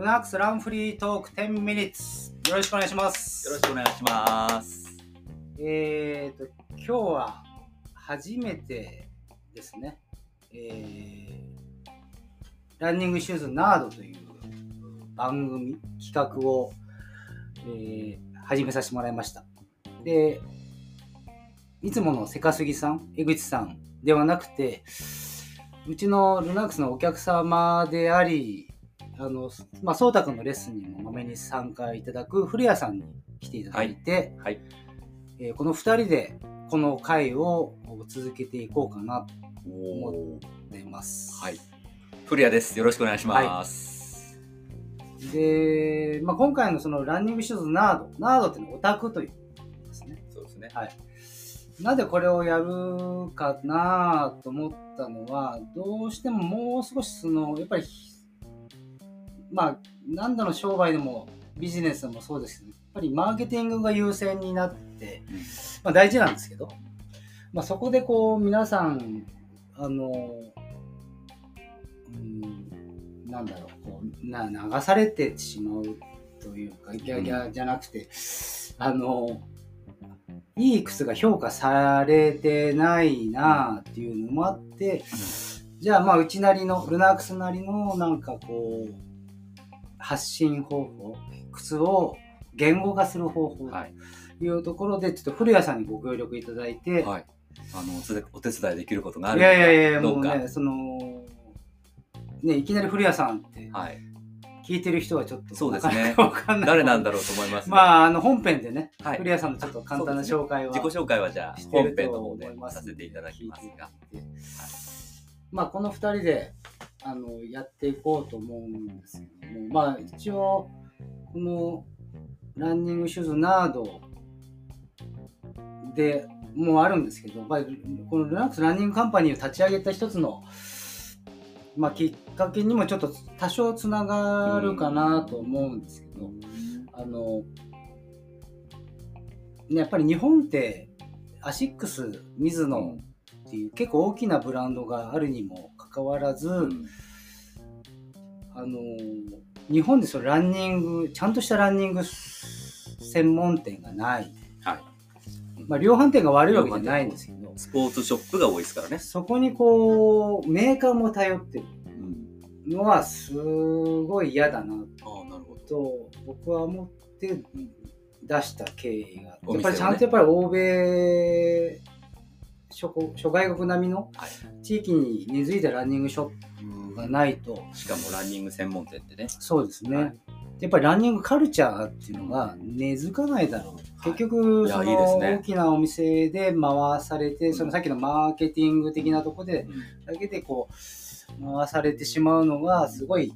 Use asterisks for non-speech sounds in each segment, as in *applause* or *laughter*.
ルナックスランフリートーク10ミニッツよろしくお願いします。よろしくお願いします。えーと、今日は初めてですね、えー、ランニングシューズナードという番組、企画を、えー始めさせてもらいました。で、いつものセカスギさん、江口さんではなくて、うちのルナックスのお客様であり、あの、まあ、そうたくんのレッスンにもまめに参加いただく古谷さんに来ていただいて、はい。えーこの2人でこの回を続けていこうかなとお思っています。はい。古谷です。よろしくお願いします。で、まあ、今回のそのランニングシューズナード、ナードっていうのはオタクというですね。そうですね。はい。なぜこれをやるかなと思ったのは、どうしてももう少しその、やっぱり、まあ、何度の商売でもビジネスでもそうですけど、やっぱりマーケティングが優先になって、うん。まあ大事なんですけど、まあそこでこう皆さん、あの、うん、なんだろう、こうな流されてしまうというか、ギャギャじゃなくて、あの、いい靴が評価されてないなっていうのもあって、じゃあまあうちなりの、ルナークスなりのなんかこう、発信方法、靴を言語化する方法はい。というところで、ちょっと古谷さんにご協力いただいて、はい。あの、お手伝いできることがあるいやいやいや、どうか。もうね、その、ね、いきなり古谷さんってはい。聞いてる人はちょっとそうですね。誰なんだろうと思いますがまあ、あの本編でね、はい古谷さんのちょっと簡単な紹介は、自己紹介はじゃあ本編の方でさせていただきますが。聞いまあこの2人であのやっていこうと思うんですけどもまあ一応このランニングシューズナードでもあるんですけど、まあ、このルナックスランニングカンパニーを立ち上げた一つの、まあ、きっかけにもちょっと多少つながるかなと思うんですけど、あの、ね、やっぱり日本ってアシックス、ミズノっていう結構大きなブランドがあるにもかかわらず、うんあの日本でそのランニングちゃんとしたランニング専門店がない、はい。まあ、量販店が悪いわけじゃないんですけどスポーツショップが多いですからね。そこにこうメーカーも頼ってるうん。のはすごい嫌だな。と僕は思って出した経緯が、やっぱりちゃんとやっぱり欧米諸国諸外国並みのはい。地域に根付いたランニングショップがないとしかもランニング専門店ってね。そうですね、はいやっぱりランニングカルチャーっていうのが根付かないだろう、はい結局そいいですねの大きなお店で回されて、うんそのさっきのマーケティング的なところでだけでこう回されてしまうのがすごい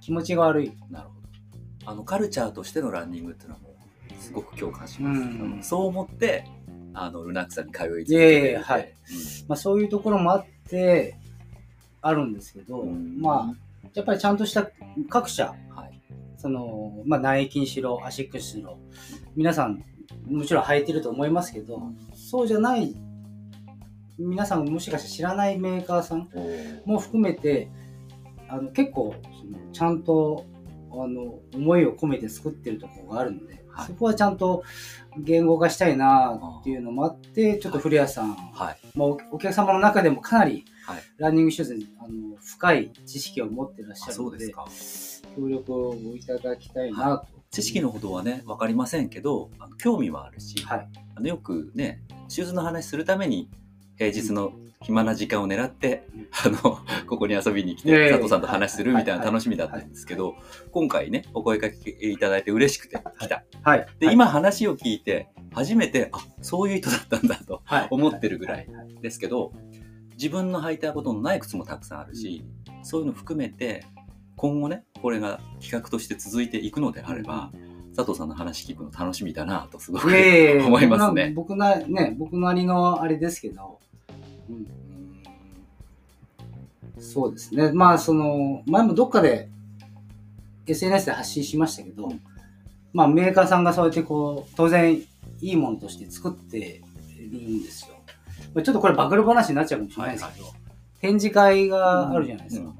気持ちが悪い。なるほど。あの、カルチャーとしてのランニングっていうのはもう、すごく共感します。うんそう思って、あの、ルナックさんに通い続けていてやはい。まあ、そういうところもあってあるんですけど、うん。まあやっぱりちゃんとした各社うんはい。その、まあ、ナイキにしろアシックスにしろ皆さんもちろん履いてると思いますけど、そうじゃない皆さんもしかして知らないメーカーさんも含めてあの結構ちゃんとあの思いを込めて作ってるところがあるので、はいそこはちゃんと言語化したいなっていうのもあってちょっと古谷さん、はい。まあ、おお客様の中でもかなりはい。ランニングシューズにあの深い知識を持ってらっしゃあるので。協力をいただきたいなと。知識のほどはね、わかりませんけど、興味はあるし、はい、あのよくね、シューズの話するために、平日の暇な時間を狙って、うん。あの、*laughs* ここに遊びに来て、佐藤さんと話するみたいなはい楽しみだったんですけど、今回ね、お声かけいただいて嬉しくて来た。はい、で、はい。今話を聞いて、初めて、あ、そういう人だったんだとはい。思ってるぐらいですけど、自分の履いたことのない靴もたくさんあるし、そういうの含めて、今後ね、これが企画として続いていくのであれば、佐藤さんの話聞くの楽しみだなとすごく思いますね。僕なね僕なりのあれですけど、うん、うんそうですね。まあ、その、前もどっかで SNS で発信しましたけど、まあ、メーカーさんがそうやってこう、当然いいものとして作ってるんですよ。まあ、ちょっとこれ暴露話になっちゃうかもしれないですけど、展示会があるじゃないですか。うん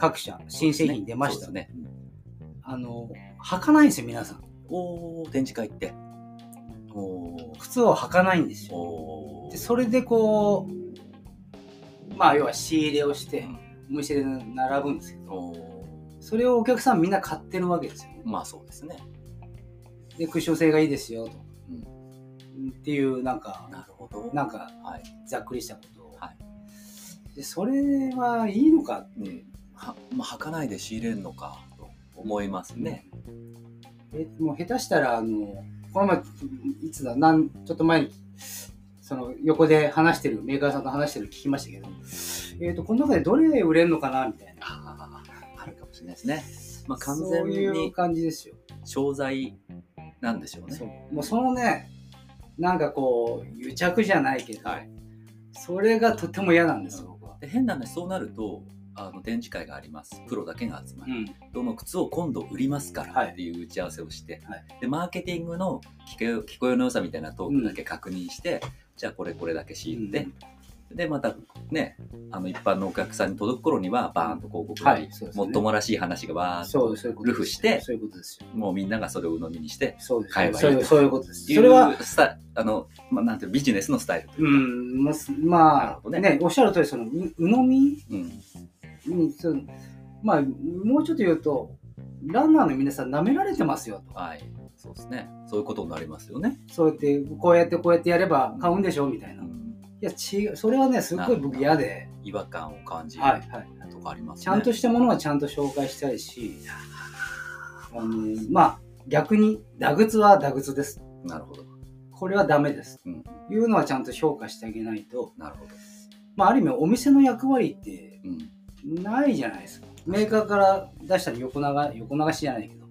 各社、新製品出ました。そうですね。あの履かないんですよ皆さんおー展示会って靴を履かないんですよ。でそれでこうまあ要は仕入れをしてうん。お店で並ぶんですけどそれをお客さんみんな買ってるわけですよ。ねまあそうですね。でクッション性がいいですよと、うん。っていうなんかなるほど。なんかはい。ざっくりしたことを、はい。でそれはいいのかって、は、まあ、履かないで仕入れるのかと思いますね。えもう下手したらあのこの前いつだなんちょっと前にその横で話してるメーカーさんと話してる聞きましたけど、えー、とこの中でどれ売れるのかなみたいなあるかもしれないですね。まあ、完そう全いうに感じですよ、商材なんでしょうね。そうもうそのねなんかこう癒着じゃないけど、はいそれがとても嫌なんですよ、僕は。で変な話、そうなると、あの展示会があります。プロだけが集まる。うん。どの靴を今度売りますからはい。っていう打ち合わせをして、はい。でマーケティングの聞こえ聞こえの良さみたいなトークだけ確認して、じゃあこれこれだけ仕入れて、でまたねあの一般のお客さんに届く頃にはバーンと広告が、はい、ね。もっともらしい話がバーンとルフしてそういうことですよ。もうみんながそれを鵜呑みにして買えばいいそういうことです。それは、あの、まあ、なんていうのビジネスのスタイルといううか、ん、まあね。ねおっしゃる通り、その、う鵜呑みうんに、まあ、もうちょっと言うと、ランナーの皆さん舐められてますよと。はいそうですねそういうことになりますよね、そうやって、こうやってこうやってやれば買うんでしょみたいな。いうんや、違う。それはね、すっごい僕嫌で、違和感を感じるはい、はい。とかありますね、ちゃんとしたものはちゃんと紹介したいし、あの、まあ、逆に、打靴は打靴です。なるほどこれはダメです。うんいうのはちゃんと評価してあげないと、なるほど、まあ、ある意味お店の役割ってうんないじゃないですか。メーカーから出したら横流横流しじゃないけど、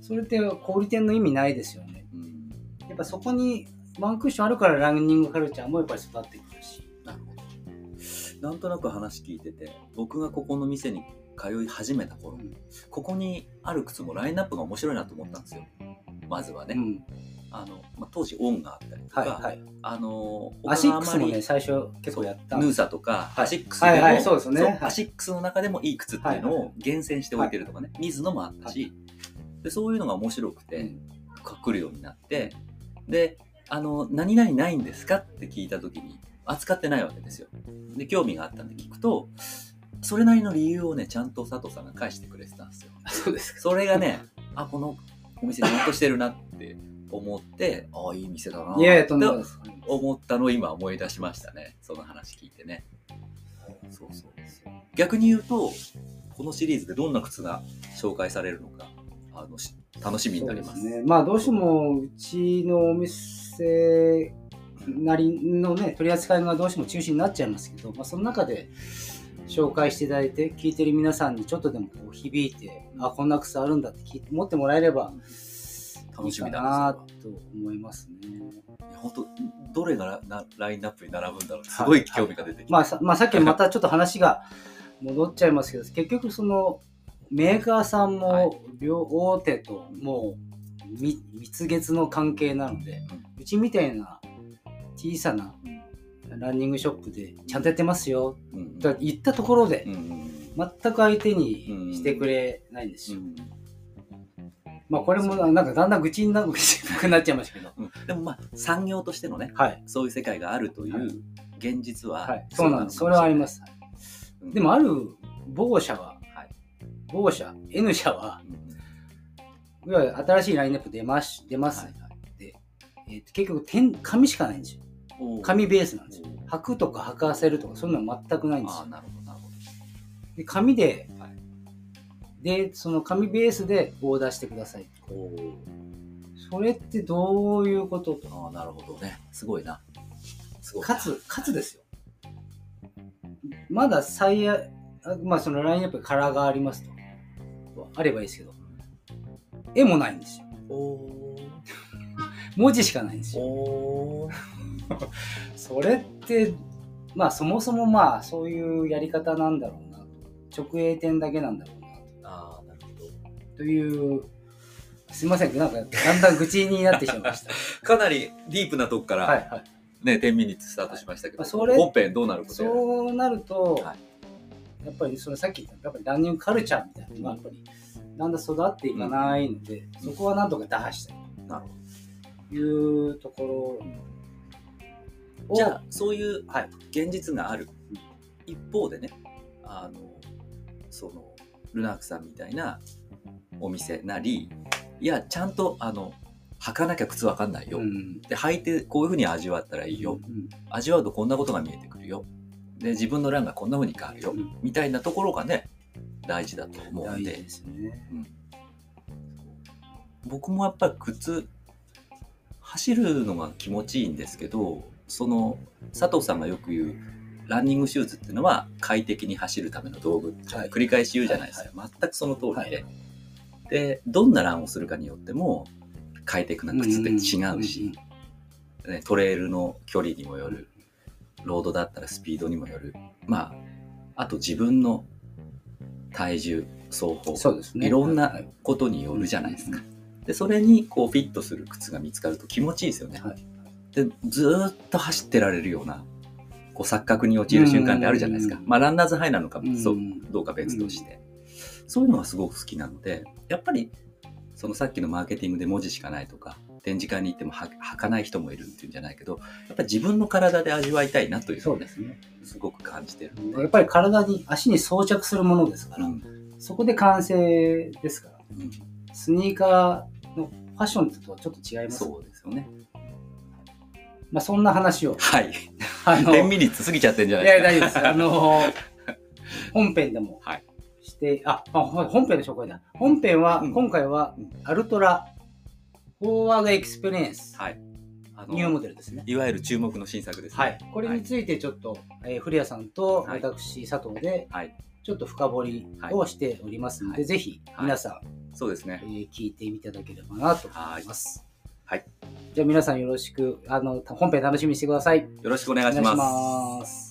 それって小売店の意味ないですよね。うんやっぱそこにワンクッションあるからランニングカルチャーもやっぱり育ってくるし。なるほどなんとなく話聞いてて僕がここの店に通い始めた頃、うんここにある靴もラインナップが面白いなと思ったんですよまずはね、うん。あのまあ、当時オンがあったりとか、はいはい。あのアシックスもね、最初結構やった。ヌーサとか、はい。アシックスでも、はいはいそうですね。はい。アシックスの中でもいい靴っていうのを厳選しておいてるとかね、ミズノもあったし、でそういうのが面白くて、うん。来るようになってであの「何々ないんですか?」って聞いた時に扱ってないわけですよ。で興味があったんで聞くとそれなりの理由をねちゃんと佐藤さんが返してくれてたんですよ。*laughs* そうですか。それがねあこのお店ちゃんとしてるなって思ってああいい店だなと。思ったのを今思い出しましたね。その話聞いてね。そうそう逆に言うとこのシリーズでどんな靴が紹介されるのかあのし楽しみになります。ね。まあどうしてもうちのお店なりのね取り扱いがどうしても中心になっちゃいますけど、まあ、その中で紹介していただいて聞いてる皆さんにちょっとでもこう響いて、あこんな靴あるんだって聞いて思ってもらえれば楽しみだななと思いますね。本当どれがラなラインナップに並ぶんだろう。すごい興味が出てきて、まあさまあ、さっきまたちょっと話が戻っちゃいますけど *laughs* 結局そのメーカーさんはい。も両大手ともうみ蜜月の関係なので、うちみたいな小さなランニングショップでちゃんとやってますようん。と言ったところでうんうん全く相手にしてくれないんですよ。うんまあこれもなんかだんだん愚痴にな愚痴っぽくなっちゃいましたけど。うんでもまあ産業としてのねはい。そういう世界があるといはいう現実は、はい。そうなんです。それはありますす。うんでもある某社は、はい某社、N 社は、うんいわゆる新しいラインナップ出ます、出ます。はいはいえーと結局点、紙しかないんですよ。紙ベースなんですよ。履くとか履かせるとか、そういうのは全くないんですよ。なるほどなるほで紙で、はいで、その紙ベースでオーダーしてください。それってどういうことと。ああなるほどねすごいなすごいかつ、かつですよ。まだ最悪、あまあそのラインナップにカラーがありますと。あればいいですけど、絵もないんですよ。お文字しかないんですーよ。それって、まあそもそもまあそういうやり方なんだろうなと。直営店だけなんだろうと。という、すいません、なんかだんだん愚痴になってしまいました。*laughs* かなりディープなとこから、はいはい。ね、10ミニッツスタートしましたけど、まあそれ本編どうなることそうなると、はやっぱりそのさっき言ったやっぱりランニングカルチャーみたいなのがやっぱりだんだん育っていかないので、そこはなんとか打破したいなるほというところをじゃあそういうはい現実がある一方でねあのそのルナークさんみたいなお店なりいやちゃんとあの履かなきゃ靴わかんないよ、うん。で履いてこういうふうに味わったらいいよ、うん味わうとこんなことが見えてくるよ。で自分の欄がこんな風に変わるよ、うん。みたいなところがね大事だと思うんで。ね。僕もやっぱり靴走るのが気持ちいいんですけどその佐藤さんがよく言うランニングシューズっていうのは快適に走るための道具ってはい。繰り返し言うじゃないですか、全くその通りで、でどんなランをするかによっても快適な靴って違うし、ね、トレイルの距離にもよる。ロードだったらスピードにもよる。まああと自分の体重走法。そうですね。いろんなはい。ことによるじゃないですか。でそれにこうフィットする靴が見つかると気持ちいいですよね。はい。でずーっと走ってられるようなこう錯覚に陥る瞬間ってあるじゃないですかう。んまあランナーズハイなのかうんそうどうか別として、そういうのがすごく好きなのでやっぱりそのさっきのマーケティングで文字しかないとか展示会に行ってもは履かない人もいるっていうんじゃないけどやっぱり自分の体で味わいたいなというそうですね。すごく感じてる。やっぱり体に、足に装着するものですから、うんそこで完成ですから、うんスニーカーのファッションとはちょっと違います。そうですよね。まあそんな話を、はい。あの、10ミリ過ぎちゃってんじゃいや、ないですか。大丈夫です。あの、*laughs* 本編でもはいして、あ、本編の紹介だ。本編は、うん今回はうん、アルトラ、フォワードエクスペリエンス、はい。ニューモデルですね。いわゆる注目の新作ですね。はい。これについてちょっと、えー古谷さんとはい私、佐藤で、はい。ちょっと深掘りをしておりますので、はいぜひ皆さん、そうですねえ。ー聞いていただければなと思います。はい。じゃあ皆さんよろしく、あの、本編楽しみにしてください。よろしく。お願いします